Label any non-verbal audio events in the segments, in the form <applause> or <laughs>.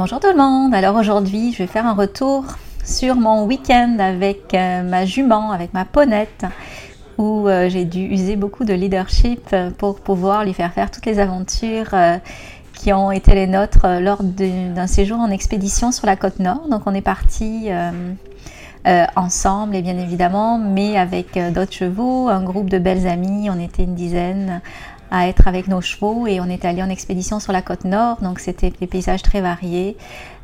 Bonjour tout le monde, alors aujourd'hui je vais faire un retour sur mon week-end avec euh, ma jument, avec ma ponette, où euh, j'ai dû user beaucoup de leadership pour pouvoir lui faire faire toutes les aventures euh, qui ont été les nôtres lors d'un séjour en expédition sur la côte nord. Donc on est parti ensemble et bien évidemment, mais avec d'autres chevaux, un groupe de belles amies, on était une dizaine à être avec nos chevaux et on est allé en expédition sur la côte nord, donc c'était des paysages très variés.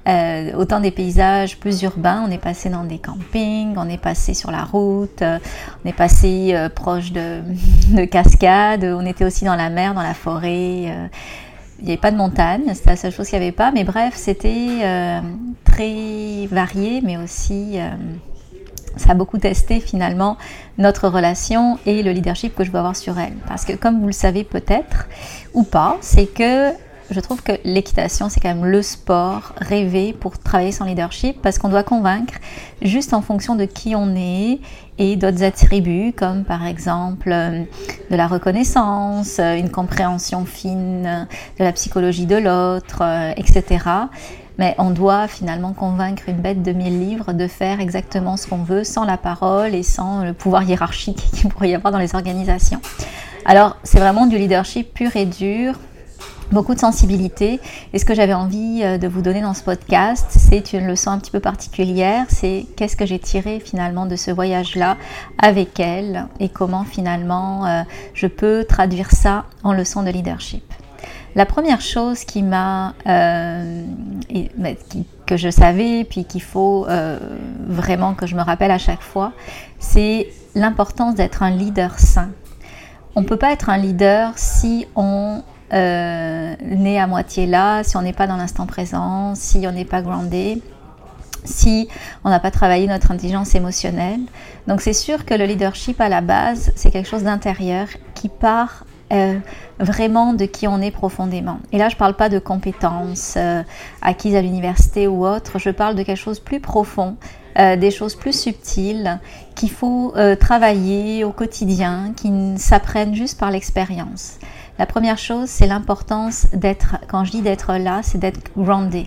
Euh, autant des paysages plus urbains, on est passé dans des campings, on est passé sur la route, euh, on est passé euh, proche de, <laughs> de, cascades, on était aussi dans la mer, dans la forêt. il n'y avait pas de montagne, c'était la seule chose qu'il n'y avait pas, mais bref, c'était très varié, mais aussi ça a beaucoup testé finalement notre relation et le leadership que je veux avoir sur elle. Parce que comme vous le savez peut-être ou pas, c'est que je trouve que l'équitation, c'est quand même le sport rêvé pour travailler son leadership parce qu'on doit convaincre juste en fonction de qui on est et d'autres attributs comme par exemple euh, de la reconnaissance, euh, une compréhension fine de la psychologie de l'autre, euh, etc mais on doit finalement convaincre une bête de mille livres de faire exactement ce qu'on veut sans la parole et sans le pouvoir hiérarchique <laughs> qu'il pourrait y avoir dans les organisations. Alors c'est vraiment du leadership pur et dur, beaucoup de sensibilité. Et ce que j'avais envie euh, de vous donner dans ce podcast, c'est une leçon un petit peu particulière. C'est qu'est-ce que j'ai tiré finalement de ce voyage-là avec elle et comment finalement euh, je peux traduire ça en leçon de leadership. La première chose euh, que je savais, puis qu'il faut euh, vraiment que je me rappelle à chaque fois, c'est l'importance d'être un leader sain. On ne peut pas être un leader si on euh, est à moitié là, si on n'est pas dans l'instant présent, si on n'est pas groundé si on n'a pas travaillé notre intelligence émotionnelle. Donc c'est sûr que le leadership à la base, c'est quelque chose d'intérieur qui part euh, vraiment de qui on est profondément. Et là, je ne parle pas de compétences euh, acquises à l'université ou autre, je parle de quelque chose de plus profond, euh, des choses plus subtiles qu'il faut travailler au quotidien, qui s'apprennent juste par l'expérience. La première chose, c'est l'importance d'être, quand je dis d'être là, c'est d'être grounded.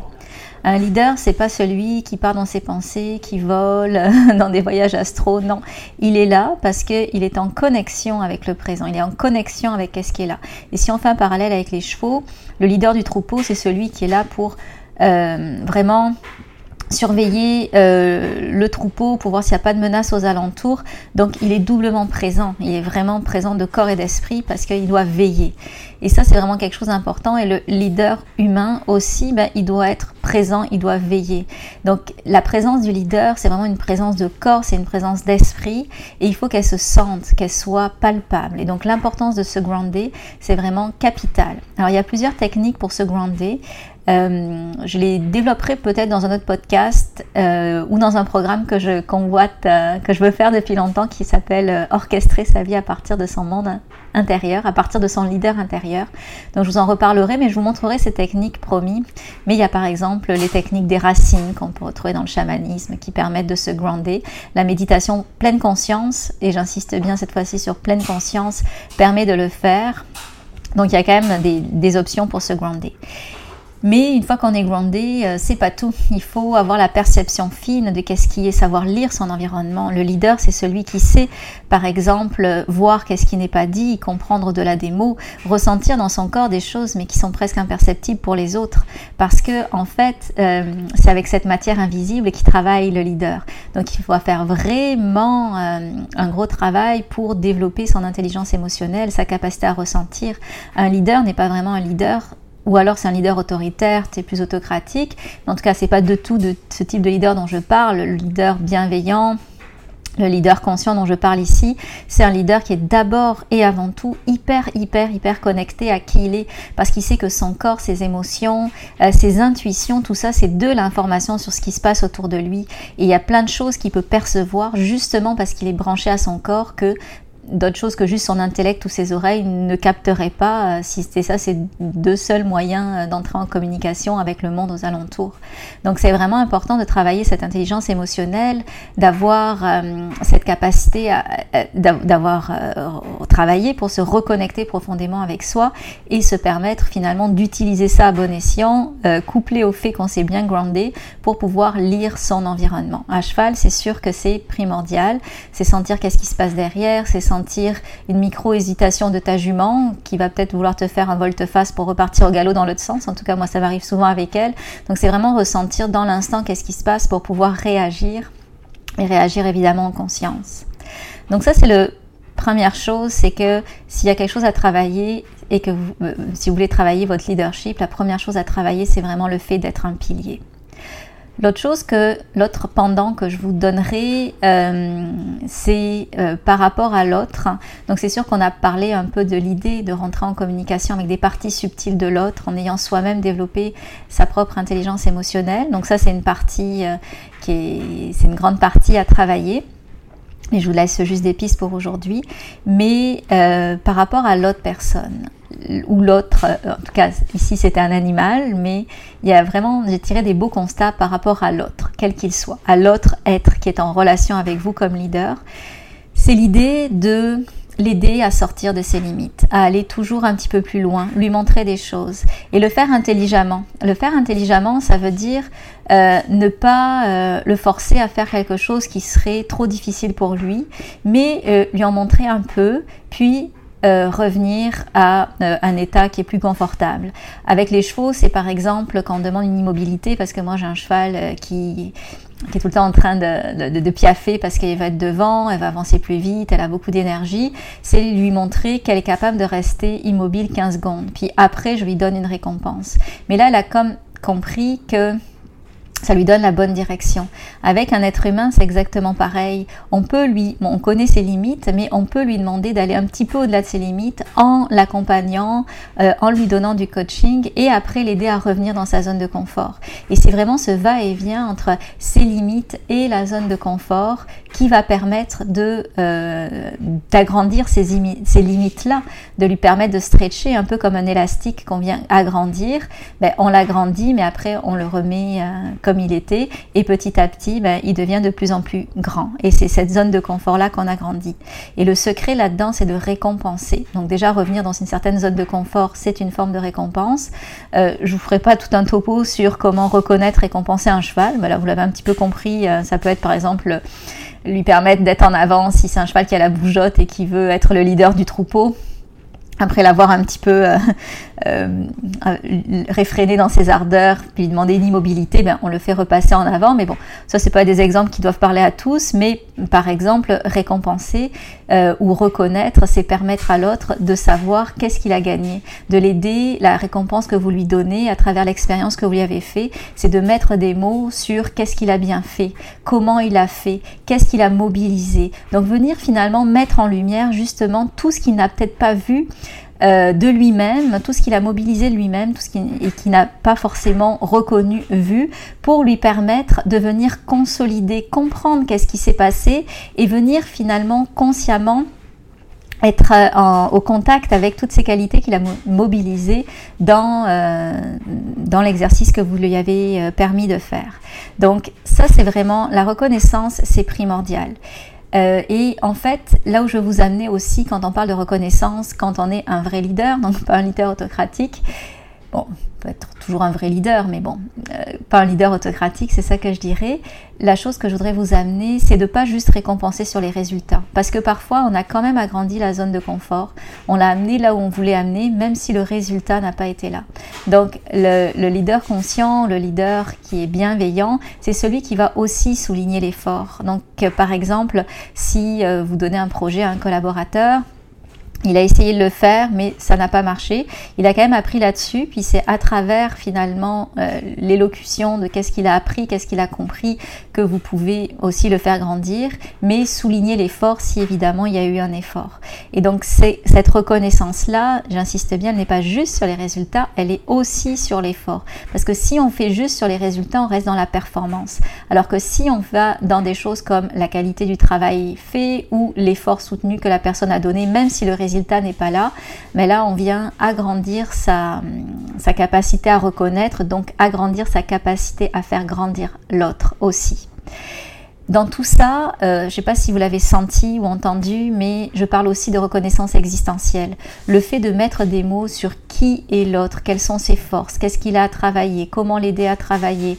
Un leader, c'est pas celui qui part dans ses pensées, qui vole <laughs> dans des voyages astro. Non, il est là parce qu'il est en connexion avec le présent. Il est en connexion avec ce qui est là. Et si on fait un parallèle avec les chevaux, le leader du troupeau, c'est celui qui est là pour euh, vraiment surveiller euh, le troupeau pour voir s'il n'y a pas de menace aux alentours. Donc il est doublement présent, il est vraiment présent de corps et d'esprit parce qu'il doit veiller. Et ça c'est vraiment quelque chose d'important et le leader humain aussi, ben, il doit être présent, il doit veiller. Donc la présence du leader c'est vraiment une présence de corps, c'est une présence d'esprit et il faut qu'elle se sente, qu'elle soit palpable. Et donc l'importance de se grounder c'est vraiment capital. Alors il y a plusieurs techniques pour se grounder. Euh, je les développerai peut-être dans un autre podcast euh, ou dans un programme que je convoite, euh, que je veux faire depuis longtemps, qui s'appelle Orchestrer sa vie à partir de son monde intérieur, à partir de son leader intérieur. Donc je vous en reparlerai, mais je vous montrerai ces techniques promis. Mais il y a par exemple les techniques des racines qu'on peut retrouver dans le chamanisme qui permettent de se grounder. La méditation pleine conscience, et j'insiste bien cette fois-ci sur pleine conscience, permet de le faire. Donc il y a quand même des, des options pour se grounder. Mais une fois qu'on est groundé, euh, c'est pas tout. Il faut avoir la perception fine de qu'est-ce qui est savoir lire son environnement. Le leader, c'est celui qui sait, par exemple, voir qu'est-ce qui n'est pas dit, comprendre de la démo, ressentir dans son corps des choses, mais qui sont presque imperceptibles pour les autres. Parce que, en fait, euh, c'est avec cette matière invisible qui travaille le leader. Donc, il faut faire vraiment euh, un gros travail pour développer son intelligence émotionnelle, sa capacité à ressentir. Un leader n'est pas vraiment un leader ou alors c'est un leader autoritaire, c'est plus autocratique. En tout cas, c'est pas de tout ce type de leader dont je parle. Le leader bienveillant, le leader conscient dont je parle ici, c'est un leader qui est d'abord et avant tout hyper, hyper, hyper connecté à qui il est, parce qu'il sait que son corps, ses émotions, euh, ses intuitions, tout ça, c'est de l'information sur ce qui se passe autour de lui. Et il y a plein de choses qu'il peut percevoir justement parce qu'il est branché à son corps que d'autres choses que juste son intellect ou ses oreilles ne capteraient pas euh, si c'était ça ces deux seuls moyens euh, d'entrer en communication avec le monde aux alentours. Donc c'est vraiment important de travailler cette intelligence émotionnelle, d'avoir euh, cette capacité d'avoir travailler pour se reconnecter profondément avec soi et se permettre finalement d'utiliser ça à bon escient, euh, couplé au fait qu'on s'est bien groundé pour pouvoir lire son environnement. À cheval, c'est sûr que c'est primordial, c'est sentir qu'est-ce qui se passe derrière, c'est sentir une micro-hésitation de ta jument qui va peut-être vouloir te faire un volte-face pour repartir au galop dans l'autre sens. En tout cas, moi, ça m'arrive souvent avec elle. Donc, c'est vraiment ressentir dans l'instant qu'est-ce qui se passe pour pouvoir réagir et réagir évidemment en conscience. Donc ça, c'est le première chose, c'est que s'il y a quelque chose à travailler et que euh, si vous voulez travailler votre leadership, la première chose à travailler, c'est vraiment le fait d'être un pilier. L'autre chose que, l'autre pendant que je vous donnerai, euh, c'est euh, par rapport à l'autre. Donc c'est sûr qu'on a parlé un peu de l'idée de rentrer en communication avec des parties subtiles de l'autre en ayant soi-même développé sa propre intelligence émotionnelle. Donc ça c'est une partie qui est, c'est une grande partie à travailler. Et je vous laisse juste des pistes pour aujourd'hui. Mais euh, par rapport à l'autre personne, ou l'autre, euh, en tout cas ici c'était un animal, mais il y a vraiment, j'ai tiré des beaux constats par rapport à l'autre, quel qu'il soit, à l'autre être qui est en relation avec vous comme leader. C'est l'idée de l'aider à sortir de ses limites, à aller toujours un petit peu plus loin, lui montrer des choses et le faire intelligemment. Le faire intelligemment, ça veut dire euh, ne pas euh, le forcer à faire quelque chose qui serait trop difficile pour lui, mais euh, lui en montrer un peu, puis revenir à un état qui est plus confortable. Avec les chevaux, c'est par exemple quand on demande une immobilité, parce que moi j'ai un cheval qui qui est tout le temps en train de, de, de piaffer parce qu'elle va être devant, elle va avancer plus vite, elle a beaucoup d'énergie, c'est lui montrer qu'elle est capable de rester immobile 15 secondes. Puis après, je lui donne une récompense. Mais là, elle a comme compris que ça lui donne la bonne direction. Avec un être humain, c'est exactement pareil. On peut lui, on connaît ses limites, mais on peut lui demander d'aller un petit peu au-delà de ses limites en l'accompagnant, euh, en lui donnant du coaching et après l'aider à revenir dans sa zone de confort. Et c'est vraiment ce va-et-vient entre ses limites et la zone de confort qui va permettre de euh, d'agrandir ces, limites-là, de lui permettre de stretcher un peu comme un élastique qu'on vient agrandir. Ben, on l'agrandit, mais après on le remet euh, comme il était, et petit à petit, ben, il devient de plus en plus grand. Et c'est cette zone de confort-là qu'on agrandit. Et le secret là-dedans, c'est de récompenser. Donc déjà, revenir dans une certaine zone de confort, c'est une forme de récompense. Euh, je vous ferai pas tout un topo sur comment reconnaître, récompenser un cheval. Ben vous l'avez un petit peu compris. Euh, ça peut être par exemple lui permettre d'être en avant si c'est un cheval qui a la bougeotte et qui veut être le leader du troupeau. Après l'avoir un petit peu euh, euh, réfréné dans ses ardeurs, puis demander une immobilité, ben, on le fait repasser en avant. Mais bon, ça c'est pas des exemples qui doivent parler à tous, mais par exemple récompenser euh, ou reconnaître, c'est permettre à l'autre de savoir qu'est-ce qu'il a gagné, de l'aider. La récompense que vous lui donnez à travers l'expérience que vous lui avez fait, c'est de mettre des mots sur qu'est-ce qu'il a bien fait, comment il a fait, qu'est-ce qu'il a mobilisé. Donc venir finalement mettre en lumière justement tout ce qu'il n'a peut-être pas vu euh, de lui-même, tout ce qu'il a mobilisé lui-même, tout ce qui n'a pas forcément reconnu, vu, pour lui permettre de venir consolider, comprendre qu'est-ce qui s'est passé et venir finalement consciemment être euh, au contact avec toutes ces qualités qu'il a mobilisées dans, euh, dans l'exercice que vous lui avez permis de faire. Donc ça, c'est vraiment la reconnaissance, c'est primordial. Euh, et en fait, là où je vous amener aussi quand on parle de reconnaissance, quand on est un vrai leader, <laughs> donc pas un leader autocratique, bon, peut être toujours un vrai leader, mais bon, euh, pas un leader autocratique, c'est ça que je dirais. La chose que je voudrais vous amener, c'est de pas juste récompenser sur les résultats, parce que parfois on a quand même agrandi la zone de confort, on l'a amené là où on voulait amener, même si le résultat n'a pas été là. Donc le, le leader conscient, le leader qui est bienveillant, c'est celui qui va aussi souligner l'effort. Donc par exemple, si euh, vous donnez un projet à un collaborateur, il a essayé de le faire, mais ça n'a pas marché. Il a quand même appris là-dessus, puis c'est à travers finalement euh, l'élocution de qu'est-ce qu'il a appris, qu'est-ce qu'il a compris, que vous pouvez aussi le faire grandir, mais souligner l'effort si évidemment il y a eu un effort. Et donc c'est cette reconnaissance-là, j'insiste bien, n'est pas juste sur les résultats, elle est aussi sur l'effort. Parce que si on fait juste sur les résultats, on reste dans la performance. Alors que si on va dans des choses comme la qualité du travail fait ou l'effort soutenu que la personne a donné, même si le résultat n'est pas là, mais là on vient agrandir sa, sa capacité à reconnaître, donc agrandir sa capacité à faire grandir l'autre aussi. Dans tout ça, euh, je ne sais pas si vous l'avez senti ou entendu, mais je parle aussi de reconnaissance existentielle. Le fait de mettre des mots sur qui est l'autre, quelles sont ses forces, qu'est-ce qu'il a à travailler, comment l'aider à travailler,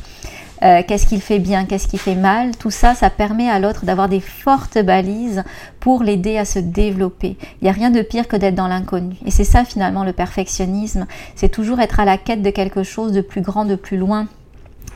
euh, qu'est-ce qu'il fait bien, qu'est-ce qu'il fait mal, tout ça, ça permet à l'autre d'avoir des fortes balises pour l'aider à se développer. Il n'y a rien de pire que d'être dans l'inconnu. Et c'est ça finalement le perfectionnisme, c'est toujours être à la quête de quelque chose de plus grand, de plus loin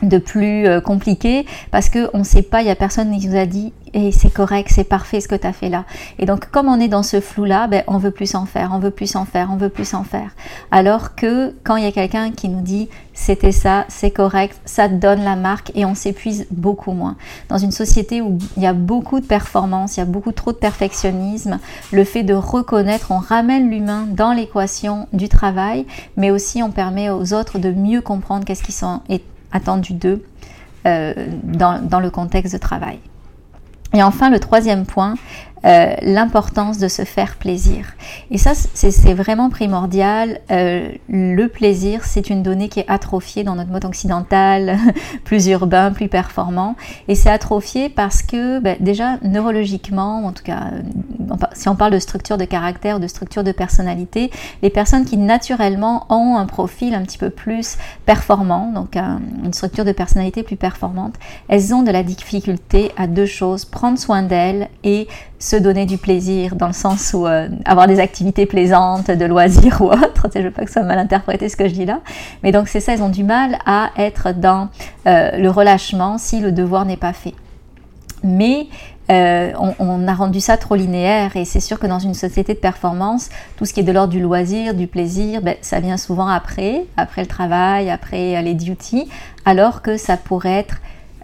de plus euh, compliqué parce qu'on ne sait pas, il n'y a personne qui nous a dit et c'est correct, c'est parfait ce que tu as fait là. Et donc comme on est dans ce flou-là, ben, on veut plus en faire, on veut plus en faire, on veut plus en faire. Alors que quand il y a quelqu'un qui nous dit c'était ça, c'est correct, ça donne la marque et on s'épuise beaucoup moins. Dans une société où il y a beaucoup de performance, il y a beaucoup trop de perfectionnisme, le fait de reconnaître, on ramène l'humain dans l'équation du travail, mais aussi on permet aux autres de mieux comprendre qu'est-ce qui sont attendu d'eux euh, dans, dans, le contexte de travail. Et enfin, le troisième point, euh, l'importance de se faire plaisir. Et ça, c'est vraiment primordial. Euh, le plaisir, c'est une donnée qui est atrophiée dans notre mode occidental, <laughs> plus urbain, plus performant. Et c'est atrophié parce que ben, déjà, neurologiquement, en tout cas, euh, si on parle de structure de caractère, de structure de personnalité, les personnes qui naturellement ont un profil un petit peu plus performant, donc une structure de personnalité plus performante, elles ont de la difficulté à deux choses, prendre soin d'elles et se donner du plaisir dans le sens où euh, avoir des activités plaisantes, de loisirs <laughs> ou autres. Je veux pas que ça soit mal interprété ce que je dis là. Mais donc c'est ça, ils ont du mal à être dans euh, le relâchement si le devoir n'est pas fait. Mais euh, on, a rendu ça trop linéaire et c'est sûr que dans une société de performance, tout ce qui est de l'ordre du loisir, du plaisir, ben, ça vient souvent après, après le travail, après les duties, alors que ça pourrait être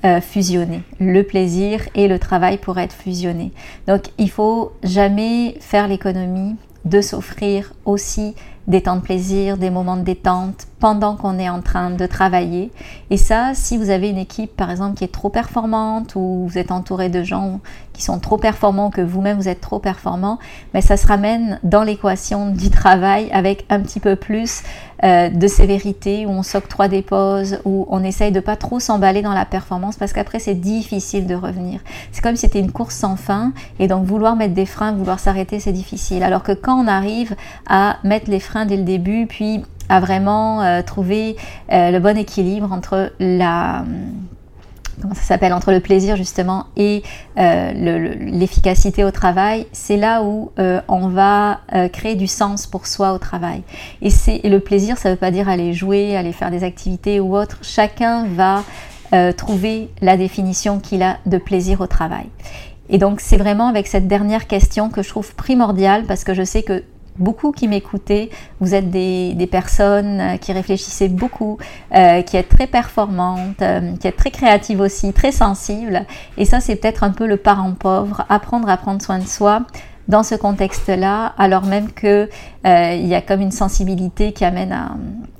euh, fusionner. Le plaisir et le travail pourraient être fusionnés. Donc il faut jamais faire l'économie de s'offrir aussi des temps de plaisir, des moments de détente pendant qu'on est en train de travailler. Et ça, si vous avez une équipe, par exemple, qui est trop performante ou vous êtes entouré de gens qui sont trop performants, que vous-même vous êtes trop performant, mais ça se ramène dans l'équation du travail avec un petit peu plus euh, de sévérité, où on s'octroie des pauses, où on essaye de pas trop s'emballer dans la performance parce qu'après c'est difficile de revenir. C'est comme si c'était une course sans fin et donc vouloir mettre des freins, vouloir s'arrêter, c'est difficile. Alors que quand on arrive à mettre les freins dès le début, puis à vraiment euh, trouver euh, le bon équilibre entre la comment ça s'appelle entre le plaisir justement et euh, l'efficacité au travail, c'est là où on va créer du sens pour soi au travail. Et c'est le plaisir, ça ne veut pas dire aller jouer, aller faire des activités ou autre. Chacun va trouver la définition qu'il a de plaisir au travail. Et donc c'est vraiment avec cette dernière question que je trouve primordiale parce que je sais que beaucoup qui m'écoutez, vous êtes des, personnes euh, qui réfléchissez beaucoup, euh, qui êtes très performantes, euh, qui êtes très créatives aussi, très sensibles. Et ça, c'est peut-être un peu le parent pauvre, apprendre à prendre soin de soi, dans ce contexte-là, alors même qu'il euh, y a comme une sensibilité qui amène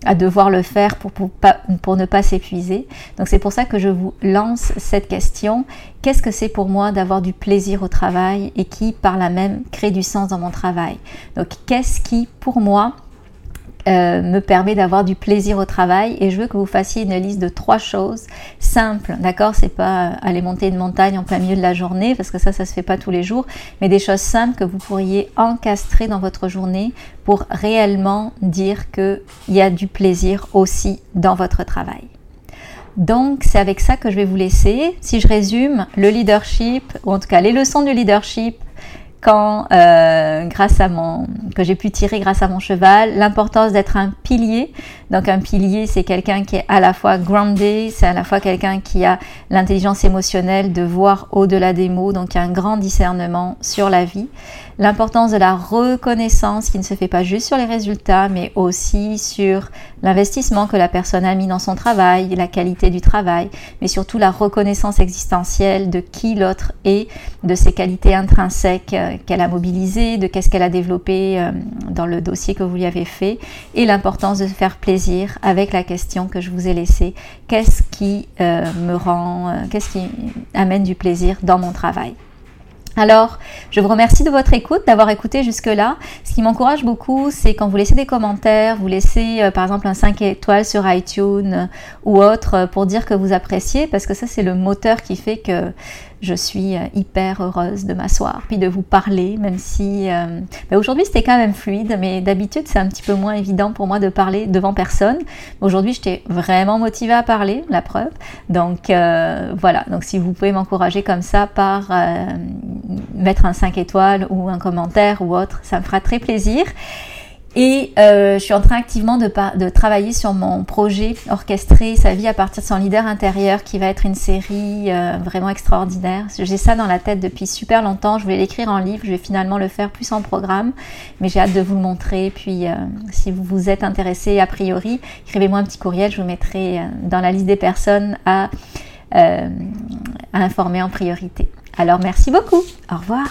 à, devoir le faire pour, pour, ne pas s'épuiser. Donc c'est pour ça que je vous lance cette question. Qu'est-ce que c'est pour moi d'avoir du plaisir au travail et qui par là même crée du sens dans mon travail? Donc qu'est-ce qui pour moi euh, me permet d'avoir du plaisir au travail et je veux que vous fassiez une liste de trois choses simples, d'accord? C'est pas aller monter une montagne en plein milieu de la journée parce que ça, ça se fait pas tous les jours, mais des choses simples que vous pourriez encastrer dans votre journée pour réellement dire qu'il y a du plaisir aussi dans votre travail. Donc c'est avec ça que je vais vous laisser. Si je résume, le leadership, ou en tout cas les leçons du leadership, quand, euh, grâce à mon, que j'ai pu tirer grâce à mon cheval, l'importance d'être un pilier. Donc un pilier, c'est quelqu'un qui est à la fois grounded, c'est à la fois quelqu'un qui a l'intelligence émotionnelle de voir au-delà des mots, donc un grand discernement sur la vie l'importance de la reconnaissance qui ne se fait pas juste sur les résultats, mais aussi sur l'investissement que la personne a mis dans son travail, la qualité du travail, mais surtout la reconnaissance existentielle de qui l'autre est, de ses qualités intrinsèques euh, qu'elle a mobilisées, de qu'est-ce qu'elle a développé euh, dans le dossier que vous lui avez fait, et l'importance de se faire plaisir avec la question que je vous ai laissée, qu'est-ce qui euh, me rend, qu'est-ce qui amène du plaisir dans mon travail? Alors, je vous remercie de votre écoute, d'avoir écouté jusque-là. Ce qui m'encourage beaucoup, c'est quand vous laissez des commentaires, vous laissez euh, par exemple un 5 étoiles sur iTunes ou autre pour dire que vous appréciez, parce que ça c'est le moteur qui fait que je suis euh, hyper heureuse de m'asseoir, puis de vous parler, même si ben aujourd'hui c'était quand même fluide, mais d'habitude c'est un petit peu moins évident pour moi de parler devant personne. Aujourd'hui j'étais vraiment motivée à parler, la preuve. Donc voilà, donc si vous pouvez m'encourager comme ça par mettre un 5 étoiles ou un commentaire ou autre, ça me fera très plaisir. Et euh, je suis en train activement de, de, travailler sur mon projet orchestré sa vie à partir de son leader intérieur qui va être une série euh, vraiment extraordinaire. J'ai ça dans la tête depuis super longtemps. Je voulais l'écrire en livre. Je vais finalement le faire plus en programme. Mais j'ai hâte de vous le montrer. Puis euh, si vous vous êtes intéressé a priori, écrivez-moi un petit courriel. Je vous mettrai dans la liste des personnes à, à informer en priorité. Alors merci beaucoup. Au revoir.